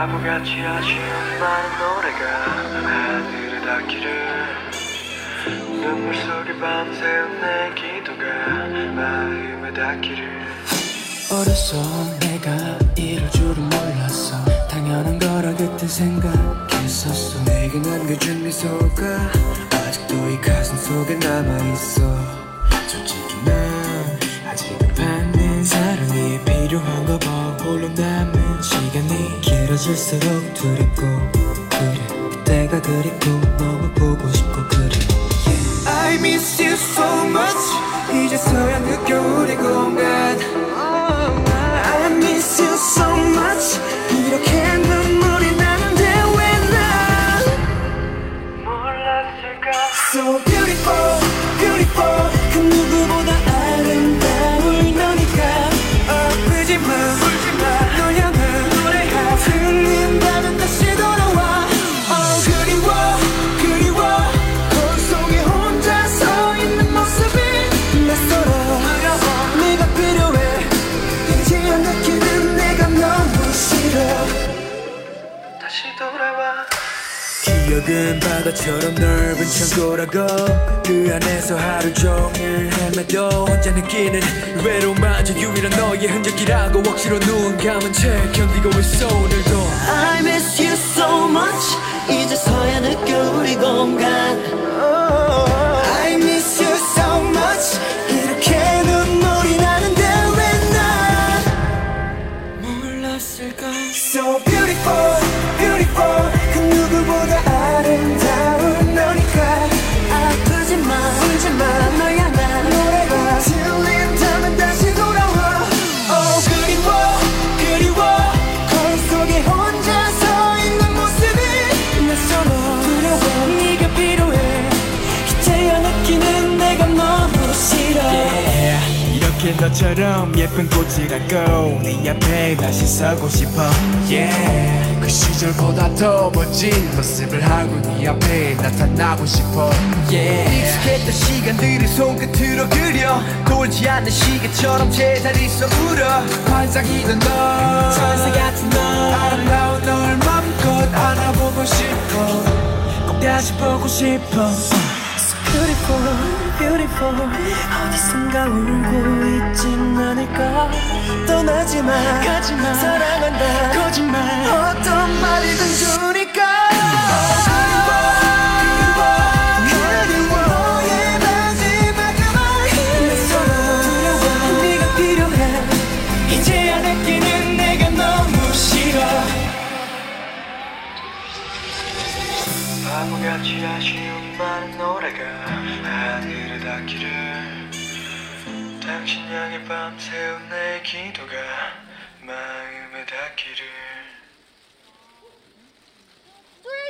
바보같이 아쉬운 많은 노래가 하늘을 닿기를. 눈물 속에 밤새운 내 기도가 마음에 닿기를. 어려서 내가 이럴 줄은 몰랐어. 당연한 거라 그때 생각했었어. 내게 남겨준 미소가 아직도 이 가슴 속에 남아있어. 솔직히 난 아직은 받는 사랑이 필요한가 봐. 홀로 남은 시간이 길어질수록 두렵고 그래. 때가 그립고 너무 보고 싶고 그래. I miss you so much. 이제서야 느껴 우리 공간. I miss you so much. 이렇게 눈물이 나는데 왜 난 몰랐을까? So beautiful, beautiful 기억은 바다처럼 넓은 창고라고 그 안에서 하루 종일 헤매도 혼자 느끼는 외로움마저 유일한 너의 흔적이라고 억지로 눈 감은 채 견디고 있어 오늘도. I miss you so much. 이제서야 느껴 우리 공간. I miss you so much. 이렇게 눈물이 나는데 왜 난 몰랐을까? So beautiful 이렇게 너처럼 예쁜 꽃이라고 네 앞에 다시 서고 싶어. Yeah. 그 시절보다 더 멋진 모습을 하고 네 앞에 나타나고 싶어. Yeah. 익숙했던 시간들을 손끝으로 그려. 돌지 않는 시계처럼 제자리서 울어. 환상이던 너. 천사 같은 너. 아름다운 널 맘껏 안아보고 싶어. 꼭 다시 보고 싶어. Beautiful, beautiful. 어디선가 울고 있진 않을까? 떠나지 마. 가지 마. 사랑한다. 거짓말. 어떤 말이든 주 같이 아쉬운 많은 노래가 하늘에 닿기를. 당신 향해 밤새운 내 기도가 마음에 닿기를.